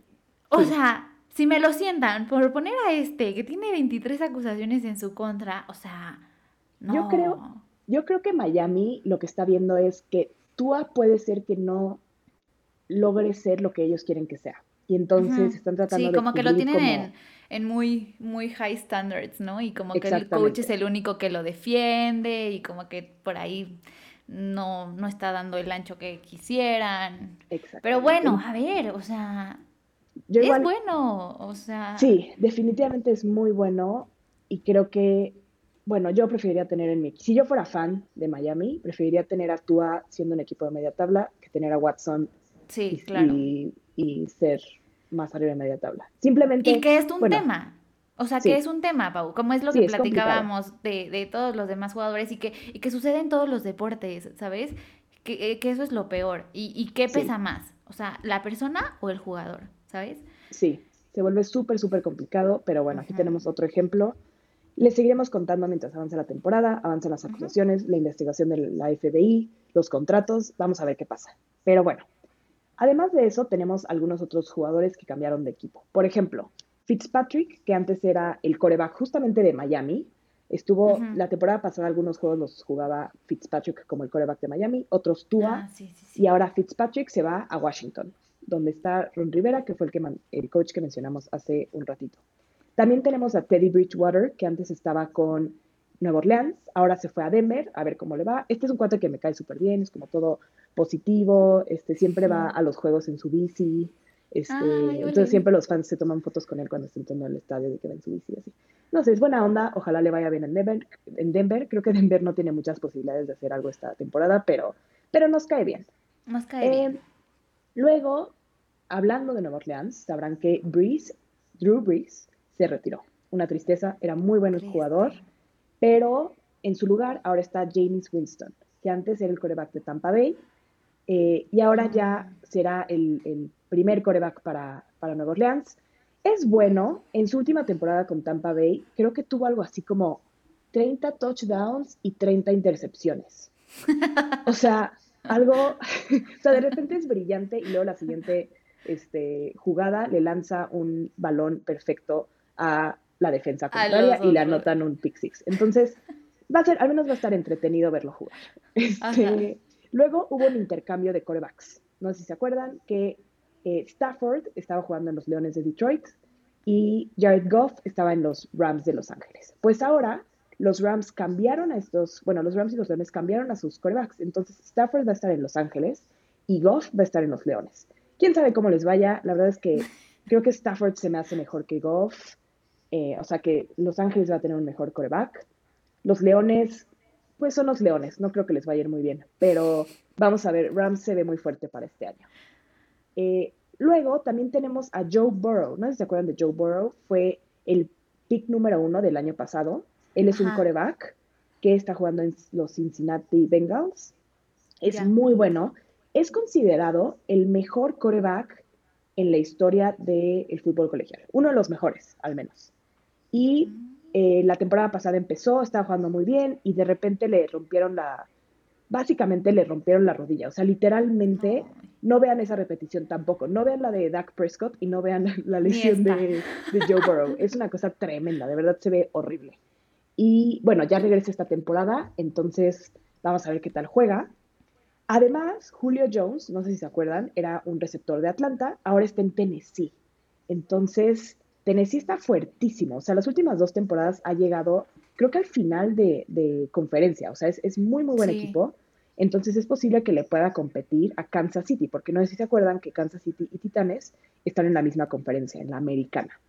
O sea, si me lo sientan por poner a este que tiene 23 acusaciones en su contra, o sea, yo creo, yo creo que Miami lo que está viendo es que Tua puede ser que no logre ser lo que ellos quieren que sea. Y entonces están tratando sí, de. como que lo tienen en, muy, muy high standards, ¿no? Y como que el coach es el único que lo defiende y como que por ahí no, no está dando el ancho que quisieran. Pero bueno, a ver, o sea. es bueno, o sea. Sí, definitivamente es muy bueno y creo que bueno, yo preferiría tener en mi... Si yo fuera fan de Miami, preferiría tener a Tua siendo un equipo de media tabla que tener a Watson sí, y, claro. y, ser más arriba de media tabla. Simplemente... Y que es un tema. O sea, que es un tema, Pau, como es lo que platicábamos de, de, todos los demás jugadores y que, y que sucede en todos los deportes, ¿sabes? Que, eh, que eso es lo peor. ¿Y, y qué pesa más? O sea, ¿la persona o el jugador? ¿Sabes? Sí, se vuelve súper, súper complicado, pero bueno, aquí tenemos otro ejemplo les seguiremos contando mientras avanza la temporada, avanzan las acusaciones, la investigación de la FBI, los contratos, vamos a ver qué pasa. Pero bueno, además de eso, tenemos algunos otros jugadores que cambiaron de equipo. Por ejemplo, Fitzpatrick, que antes era el coreback justamente de Miami, estuvo la temporada pasada, algunos juegos los jugaba Fitzpatrick como el coreback de Miami, otros Tua, ah, y ahora Fitzpatrick se va a Washington, donde está Ron Rivera, que fue el, que el coach que mencionamos hace un ratito. También tenemos a Teddy Bridgewater, que antes estaba con Nueva Orleans, ahora se fue a Denver, a ver cómo le va. Este es un cuate que me cae súper bien, es como todo positivo, este, siempre va a los juegos en su bici, este, entonces siempre los fans se toman fotos con él cuando está entrando al estadio de que va en su bici así. No sé, es buena onda, ojalá le vaya bien en Denver, en Denver. Creo que Denver no tiene muchas posibilidades de hacer algo esta temporada, pero, pero nos cae bien. Nos cae bien. Eh, luego, hablando de Nueva Orleans, sabrán que Breeze, Drew Breeze, se retiró. Una tristeza, era muy buen jugador, pero en su lugar ahora está James Winston, que antes era el coreback de Tampa Bay, eh, y ahora ya será el, primer coreback para, para Nueva Orleans. Es bueno, en su última temporada con Tampa Bay, creo que tuvo algo así como 30 touchdowns y 30 intercepciones. O sea, algo, (laughs) o sea, de repente es brillante y luego la siguiente este, jugada le lanza un balón perfecto a la defensa contraria y le anotan un pick six. Entonces, va a ser, al menos va a estar entretenido verlo jugar. Este, luego hubo un intercambio de corebacks. No sé si se acuerdan que eh, Stafford estaba jugando en los Leones de Detroit y Jared Goff estaba en los Rams de Los Ángeles. Pues ahora los Rams cambiaron a estos, bueno, los Rams y los Leones cambiaron a sus corebacks. Entonces Stafford va a estar en Los Ángeles y Goff va a estar en los Leones. Quién sabe cómo les vaya. La verdad es que (laughs) creo que Stafford se me hace mejor que Goff. Eh, o sea que Los Ángeles va a tener un mejor coreback. Los Leones, pues son los Leones. No creo que les vaya a ir muy bien. Pero vamos a ver, Rams se ve muy fuerte para este año. Eh, luego también tenemos a Joe Burrow. No se acuerdan de Joe Burrow. Fue el pick número uno del año pasado. Él es un coreback que está jugando en los Cincinnati Bengals. Es muy bueno. Es considerado el mejor coreback en la historia del fútbol colegial. Uno de los mejores, al menos. Y eh, la temporada pasada empezó, estaba jugando muy bien y de repente le rompieron la, básicamente le rompieron la rodilla. O sea, literalmente, no vean esa repetición tampoco. No vean la de Dak Prescott y no vean (laughs) la lesión de, de, Joe Burrow. Es una cosa tremenda, de verdad se ve horrible. Y bueno, ya regresa esta temporada, entonces vamos a ver qué tal juega. Además, Julio Jones, no sé si se acuerdan, era un receptor de Atlanta, ahora está en Tennessee. Entonces, Tennessee está fuertísimo. O sea, las últimas dos temporadas ha llegado, creo que al final de, conferencia. O sea, es, muy, muy buen equipo. Entonces es posible que le pueda competir a Kansas City, porque no sé si se acuerdan que Kansas City y Titanes están en la misma conferencia, en la americana.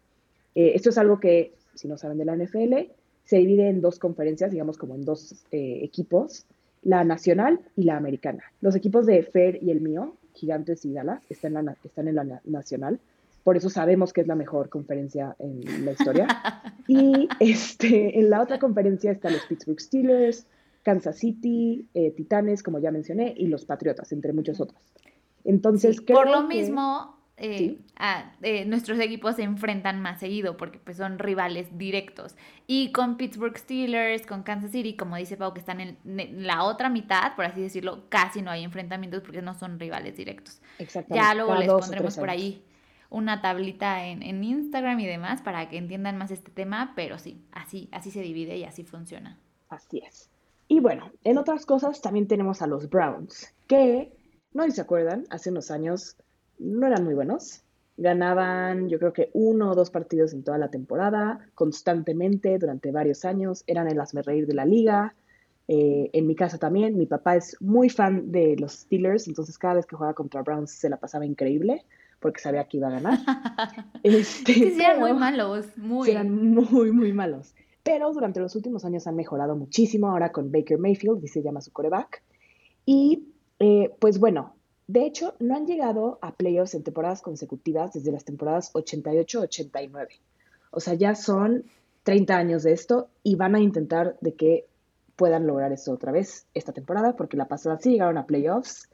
Eh, esto es algo que, si no saben de la NFL, se divide en dos conferencias, digamos como en dos eh, equipos, la nacional y la americana. Los equipos de Fer y el mío, Gigantes y Dallas, están en la, están en la nacional, por eso sabemos que es la mejor conferencia en la historia. (laughs) y este, en la otra conferencia están los Pittsburgh Steelers, Kansas City, eh, Titanes, como ya mencioné, y los Patriotas, entre muchos otros. Entonces, Por lo mismo, eh, eh, nuestros equipos se enfrentan más seguido porque pues son rivales directos. Y con Pittsburgh Steelers, con Kansas City, como dice Pau, que están en, la otra mitad, por así decirlo, casi no hay enfrentamientos porque no son rivales directos. Ya luego les pondremos por ahí una tablita en, en, Instagram y demás para que entiendan más este tema, pero sí, así, así se divide y así funciona. Así es. Y bueno, en otras cosas también tenemos a los Browns, que, no se acuerdan, hace unos años no eran muy buenos. Ganaban, yo creo que uno o dos partidos en toda la temporada, constantemente, durante varios años. Eran el reír de la liga. Eh, en mi casa también, mi papá es muy fan de los Steelers, entonces cada vez que jugaba contra Browns se la pasaba increíble porque sabía que iba a ganar. (laughs) este, eran muy malos, muy. Eran muy, muy malos. Pero durante los últimos años han mejorado muchísimo, ahora con Baker Mayfield, y se llama su coreback. Y eh, pues bueno, de hecho, no han llegado a playoffs en temporadas consecutivas desde las temporadas 88-89. O sea, ya son 30 años de esto y van a intentar de que puedan lograr eso otra vez esta temporada, porque la pasada sí llegaron a playoffs.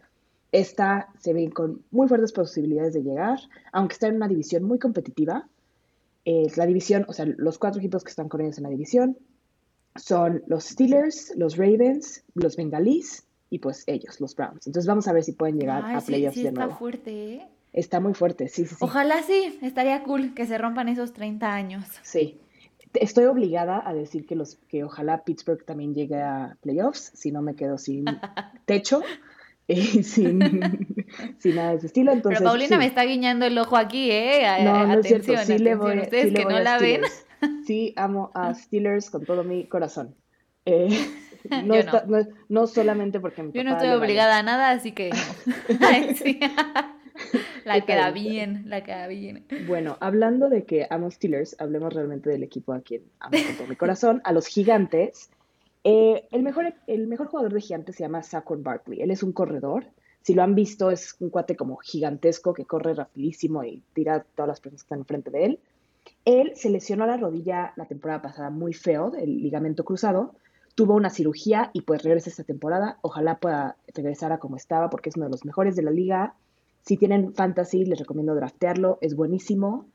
Esta se ven con muy fuertes posibilidades de llegar, aunque está en una división muy competitiva. Eh, la división, o sea, los cuatro equipos que están con ellos en la división son los Steelers, los Ravens, los Bengalís y pues ellos, los Browns. Entonces vamos a ver si pueden llegar a playoffs sí, de nuevo. Está fuerte, ¿eh? Está muy fuerte, sí, sí, sí. Ojalá sí, estaría cool que se rompan esos 30 años. Sí. Estoy obligada a decir que los que ojalá Pittsburgh también llegue a playoffs, si no me quedo sin (laughs) techo (laughs) sin, (laughs) sin, nada de ese estilo. Entonces, Pero Paulina me está guiñando el ojo aquí, ¿eh? no, no atención, es cierto. Sí le voy, Ustedes que no la ven. Sí, amo a (laughs) Steelers con todo mi corazón. Eh, no, no. solamente porque Yo no estoy obligada a nada, así que La queda bien, la queda bien. Bueno, hablando de que amo Steelers, hablemos realmente del equipo a quien amo con todo mi corazón, a los gigantes. Eh, el, mejor, el mejor jugador de gigantes se llama Saquon Barkley. Él es un corredor. Si lo han visto, es un cuate como gigantesco que corre rapidísimo y tira todas las personas que están enfrente de él. Él se lesionó la rodilla la temporada pasada muy feo, el ligamento cruzado, tuvo una cirugía y pues regresa esta temporada. Ojalá pueda regresar a como estaba porque es uno de los mejores de la liga. Si tienen fantasy, les recomiendo draftearlo, es buenísimo.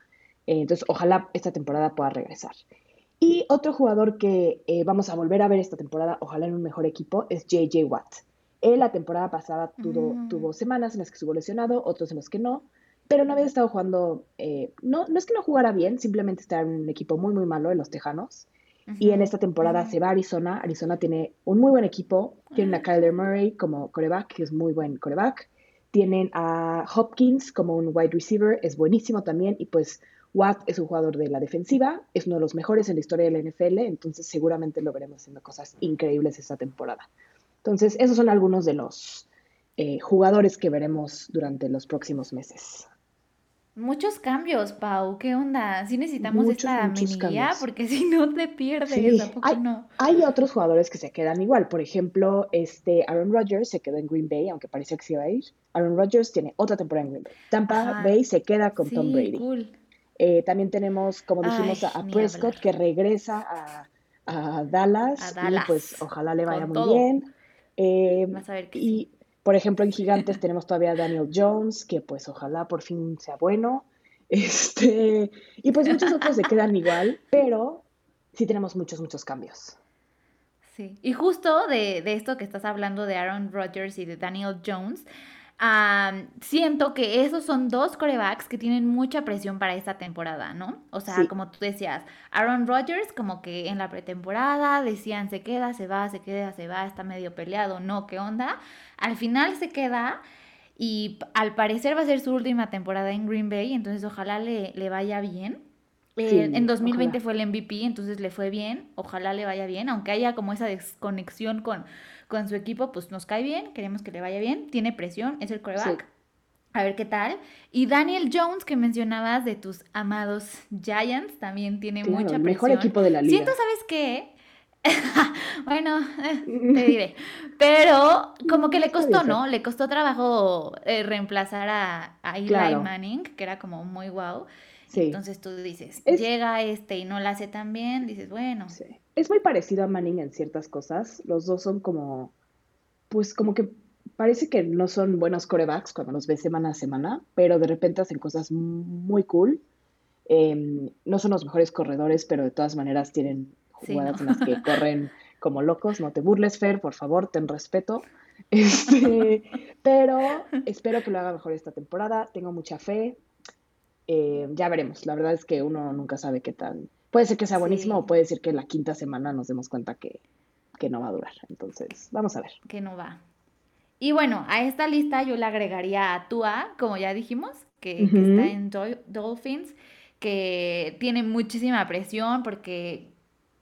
Eh, entonces, ojalá esta temporada pueda regresar. Y otro jugador que eh, vamos a volver a ver esta temporada, ojalá en un mejor equipo, es JJ Watt. Él la temporada pasada tuvo, mm. tuvo semanas en las que estuvo lesionado, otros en los que no, pero no había estado jugando, eh, no, no es que no jugara bien, simplemente está en un equipo muy, muy malo de los Tejanos. Y en esta temporada se va a Arizona. Arizona tiene un muy buen equipo. Tienen a Kyler Murray como coreback, que es muy buen coreback. Tienen a Hopkins como un wide receiver, es buenísimo también. Y pues Watt es un jugador de la defensiva, es uno de los mejores en la historia de la NFL, entonces seguramente lo veremos haciendo cosas increíbles esta temporada. Entonces, esos son algunos de los eh, jugadores que veremos durante los próximos meses. Muchos cambios, Pau. ¿Qué onda? Sí necesitamos esta mini porque (laughs) si no te pierdes, hay, no? Hay otros jugadores que se quedan igual. Por ejemplo, este Aaron Rodgers se quedó en Green Bay, aunque parecía que se iba a ir. Aaron Rodgers tiene otra temporada en Green Bay. Tampa Bay se queda con Tom Brady. Eh, también tenemos, como dijimos, a, Prescott que regresa a, Dallas, Y pues ojalá le vaya muy bien. Eh, Vas a ver que y por ejemplo, en Gigantes (laughs) tenemos todavía a Daniel Jones, que pues ojalá por fin sea bueno. (laughs) Este, y pues muchos otros se quedan igual, pero sí tenemos muchos, muchos cambios. Sí, y justo de, de esto que estás hablando de Aaron Rodgers y de Daniel Jones, siento que esos son dos corebacks que tienen mucha presión para esta temporada, ¿no? O sea, como tú decías, Aaron Rodgers como que en la pretemporada decían se queda, se va, se queda, se va, está medio peleado, no, ¿qué onda? Al final se queda y al parecer va a ser su última temporada en Green Bay, entonces ojalá le, le vaya bien. Eh, en 2020 fue el MVP, entonces le fue bien, ojalá le vaya bien, aunque haya como esa desconexión con con su equipo, pues nos cae bien, queremos que le vaya bien, tiene presión, es el coreback. A ver qué tal. Y Daniel Jones, que mencionabas de tus amados Giants, también tiene mucha presión. mejor equipo de la liga. Siento, ¿sabes qué? (laughs) bueno, eh, (laughs) te diré. Pero como que le costó, ¿no? Le costó trabajo eh, reemplazar a, a Eli Manning, que era como muy guau. Entonces tú dices, llega este y no la hace tan bien, dices, bueno. Sí. Es muy parecido a Manning en ciertas cosas. Los dos son como, pues como que parece que no son buenos corebacks cuando los ves semana a semana, pero de repente hacen cosas muy cool. Em, no son los mejores corredores, pero de todas maneras tienen jugadas en las que (laughs) corren como locos. No te burles, Fer, por favor, ten respeto. (laughs) Este, pero espero que lo haga mejor esta temporada. Tengo mucha fe. Eh, ya veremos. La verdad es que uno nunca sabe qué tal. Puede ser que sea buenísimo o puede ser que la quinta semana nos demos cuenta que, no va a durar. Entonces, vamos a ver. Que no va. Y bueno, a esta lista yo le agregaría a Tua, como ya dijimos, que, que está en Dolphins, que tiene muchísima presión porque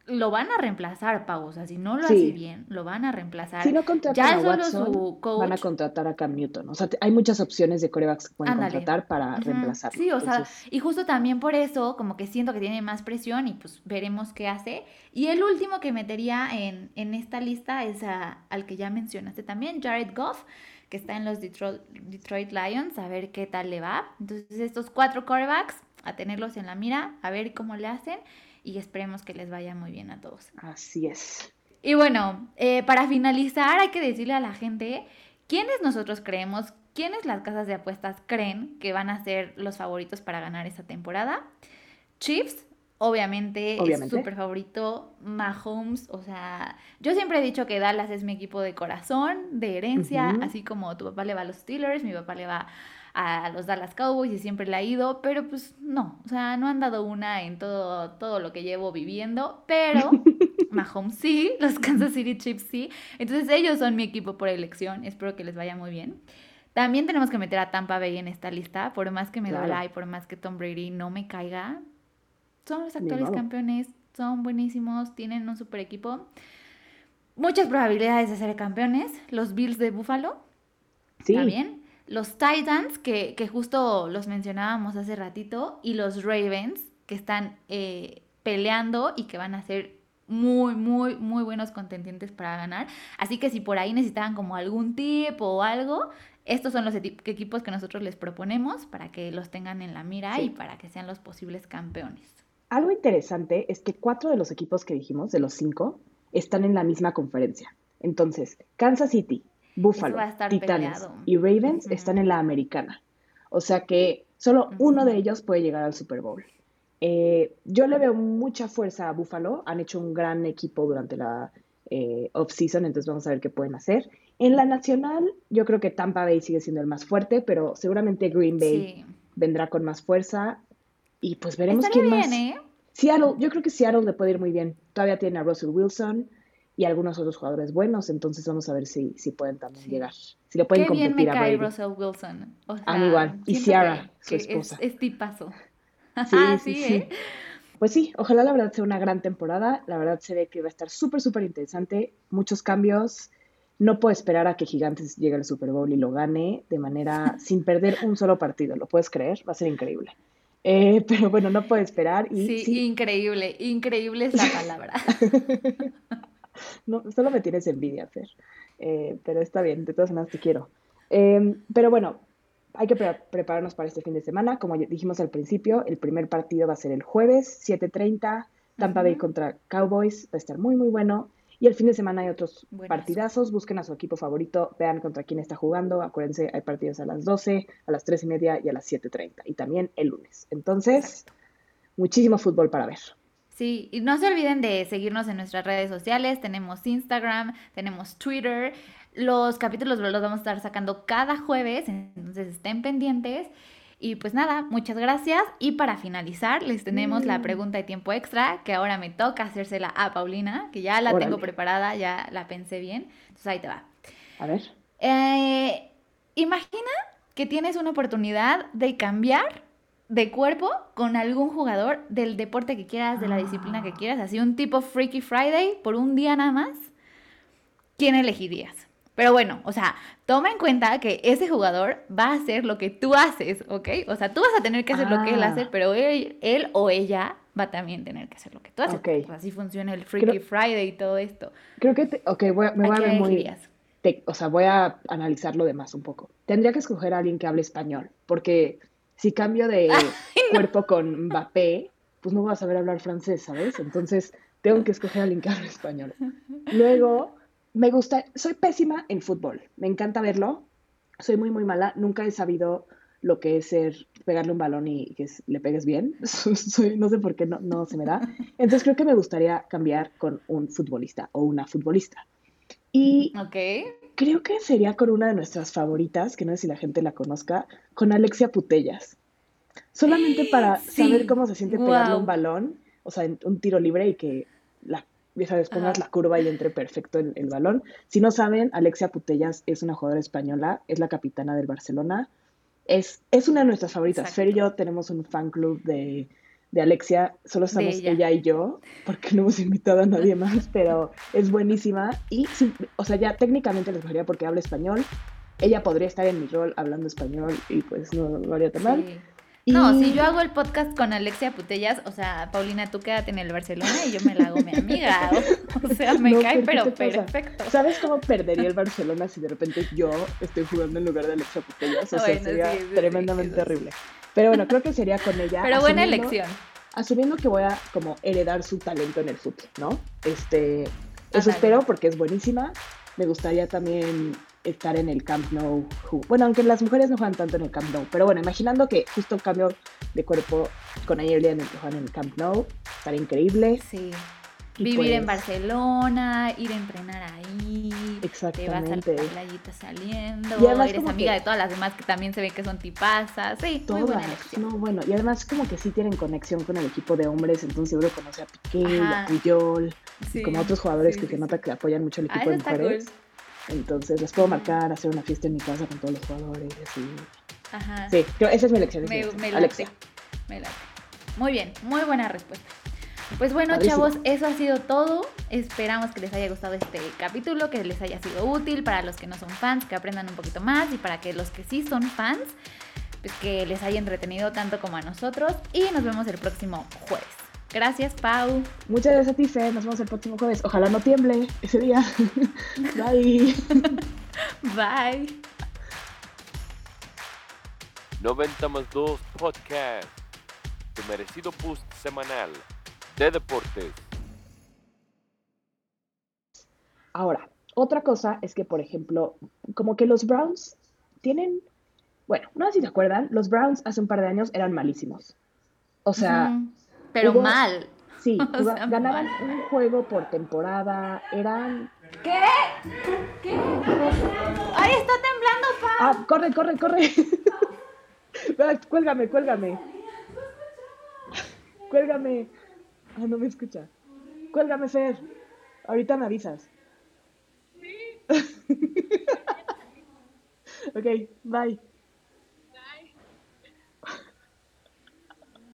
lo van a reemplazar, Pau. O sea, si no lo hace bien, lo van a reemplazar. Si no contratan a Watson, van a contratar a Cam Newton. O sea, hay muchas opciones de corebacks que pueden contratar para reemplazar. Sí, o sea, y justo también por eso, como que siento que tiene más presión y pues veremos qué hace. Y el último que metería en, en esta lista es al que ya mencionaste también, Jared Goff que está en los Detroit, Detroit Lions, a ver qué tal le va. Entonces, estos cuatro corebacks, a tenerlos en la mira, a ver cómo le hacen y esperemos que les vaya muy bien a todos. Así es. Y bueno, eh, para finalizar hay que decirle a la gente quiénes nosotros creemos, quiénes las casas de apuestas creen que van a ser los favoritos para ganar esta temporada. Chiefs, obviamente, es súper favorito. Mahomes, o sea, yo siempre he dicho que Dallas es mi equipo de corazón, de herencia, así como tu papá le va a los Steelers, mi papá le va a los Dallas Cowboys y siempre le ha ido, pero pues no, o sea, no han dado una en todo, todo lo que llevo viviendo, pero (laughs) Mahomes sí, los Kansas City Chiefs sí, entonces ellos son mi equipo por elección, espero que les vaya muy bien. También tenemos que meter a Tampa Bay en esta lista, por más que me duela y por más que Tom Brady no me caiga, son los actuales campeones, son buenísimos, tienen un super equipo. Muchas probabilidades de ser campeones. Los Bills de Buffalo. Sí. También los Titans, que, justo los mencionábamos hace ratito, y los Ravens, que están eh, peleando y que van a ser muy, muy, muy buenos contendientes para ganar. Así que si por ahí necesitaban como algún tip o algo, estos son los equipos que nosotros les proponemos para que los tengan en la mira y para que sean los posibles campeones. Algo interesante es que cuatro de los equipos que dijimos, de los cinco, están en la misma conferencia. Entonces, Kansas City, Buffalo, Titanes y Ravens están en la americana. O sea que solo uno de ellos puede llegar al Super Bowl. Eh, yo le veo mucha fuerza a Buffalo. Han hecho un gran equipo durante la eh, off-season, entonces vamos a ver qué pueden hacer. En la nacional, yo creo que Tampa Bay sigue siendo el más fuerte, pero seguramente Green Bay vendrá con más fuerza. Y pues veremos quién más. ¿eh? Seattle, yo creo que Seattle le puede ir muy bien. Todavía tiene a Russell Wilson y algunos otros jugadores buenos, entonces vamos a ver si, si pueden también llegar. Si le pueden Qué competir bien me cae Russell Wilson. a mí igual. Y Ciara, su esposa. Es, es tipazo. (laughs) Sí, sí, sí. ¿eh? Pues sí, ojalá la verdad sea una gran temporada. La verdad se ve que va a estar súper, súper interesante. Muchos cambios. No puedo esperar a que Gigantes llegue al Super Bowl y lo gane de manera (laughs) sin perder un solo partido. ¿Lo puedes creer? Va a ser increíble. Eh, (laughs) pero bueno, no puedo esperar. Y, sí, increíble. Increíble es la palabra. (laughs) no, solo me tienes envidia, Fer. Eh, pero está bien, de todas maneras te quiero. Em, pero bueno, hay que prepararnos para este fin de semana. Como dijimos al principio, el primer partido va a ser el jueves, 7.30, Tampa Bay contra Cowboys. Va a estar muy, muy bueno. Y el fin de semana hay otros partidazos. Busquen a su equipo favorito, vean contra quién está jugando. Acuérdense, hay partidos a las 12, a las 3 y media y a las 7.30. Y también el lunes. Entonces, muchísimo fútbol para ver. Sí, y no se olviden de seguirnos en nuestras redes sociales. Tenemos Instagram, tenemos Twitter. Los capítulos los vamos a estar sacando cada jueves, entonces estén pendientes. Y pues nada, muchas gracias. Y para finalizar, les tenemos la mm. pregunta de tiempo extra, que ahora me toca hacérsela a Paulina, que ya la tengo preparada, ya la pensé bien. Entonces ahí te va. A ver. Eh, imagina que tienes una oportunidad de cambiar de cuerpo con algún jugador del deporte que quieras, de la disciplina que quieras, así un tipo Freaky Friday por un día nada más. ¿Quién elegirías? Pero bueno, o sea, toma en cuenta que ese jugador va a hacer lo que tú haces, ¿ok? O sea, tú vas a tener que hacer lo que él hace, ah. pero él, él o ella va a también tener que hacer lo que tú haces. Okay. Pues así funciona el Freaky Friday y todo esto. Creo que, ok, voy, me voy a ver muy... o sea, voy a analizarlo de más un poco. Tendría que escoger a alguien que hable español, porque si cambio de (laughs) cuerpo con Mbappé, pues no voy a saber hablar francés, ¿sabes? Entonces tengo que escoger a alguien que hable español. Luego me gusta, soy pésima en fútbol, me encanta verlo, soy muy, muy mala, nunca he sabido lo que es ser, pegarle un balón y que le pegues bien, (laughs) soy, no sé por qué no, no se me da, entonces creo que me gustaría cambiar con un futbolista o una futbolista. Y creo que sería con una de nuestras favoritas, que no sé si la gente la conozca, con Alexia Putellas. Solamente (gasps) para saber cómo se siente pegarle un balón, o sea, un tiro libre y que la sabes, pongas la curva y entre perfecto el, el, balón. Si no saben, Alexia Putellas es una jugadora española, es la capitana del Barcelona. Es, es una de nuestras favoritas. Fer y yo tenemos un fan club de, de Alexia, solo estamos ella. y yo, porque no hemos invitado a nadie (laughs) más, pero es buenísima. Y, o sea, ya técnicamente les gustaría porque habla español. Ella podría estar en mi rol hablando español y pues no lo haría tan mal. No, si yo hago el podcast con Alexia Putellas, o sea, Paulina, tú quédate en el Barcelona y yo me la hago mi amiga. (laughs) O, sea, me cae, pero perfecto. ¿Sabes cómo perdería el Barcelona si de repente yo estoy jugando en lugar de Alexia Putellas? O sea, sería tremendamente horrible. Pero bueno, creo que sería con ella. Pero buena elección. Asumiendo que voy a como heredar su talento en el fútbol, ¿no? Este, eso espero porque es buenísima. Me gustaría también estar en el Camp Nou. Bueno, aunque las mujeres no juegan tanto en el Camp Nou, pero bueno, imaginando que justo cambio de cuerpo con ayer día en el que juegan en el Camp Nou, estaría increíble. Sí. Vivir en pues Barcelona, ir a entrenar ahí. Exactamente. Te vas a la playita saliendo. Y además eres amiga de todas las demás que también se ve que son tipazas. Sí, todas, muy buena No, bueno, y además como que sí tienen conexión con el equipo de hombres, entonces seguro conoce a Piqué, a Puyol, como otros jugadores que se nota que apoyan mucho al equipo de mujeres. Entonces les puedo marcar, hacer una fiesta en mi casa con todos los jugadores. Y... Ajá. Sí, esa es mi elección. Me, me Alexia. Me Muy bien, muy buena respuesta. Pues bueno, chavos, eso ha sido todo. Esperamos que les haya gustado este capítulo, que les haya sido útil para los que no son fans, que aprendan un poquito más y para que los que sí son fans, pues que les haya entretenido tanto como a nosotros. Y nos vemos el próximo jueves. Gracias, Pau. Muchas gracias a ti, Fe. Nos vemos el próximo jueves. Ojalá no tiemble ese día. (laughs) Bye. (laughs) Bye. 90 más 2 Podcast. Tu merecido boost semanal de deportes. Ahora, otra cosa es que, por ejemplo, como que los Browns tienen, bueno, no sé si se acuerdan, los Browns hace un par de años eran malísimos. O sea... Pero mal. Sí, (laughs) ganaban un juego por temporada, eran... ¿Qué? ¿Qué? ¡Ay, está temblando, Pam! Ah, corre, corre, corre. (laughs) cuélgame, cuélgame. Cuélgame. Ah, no me escucha. Cuélgame, Fer. Ahorita me avisas. Sí. (laughs) ok, bye.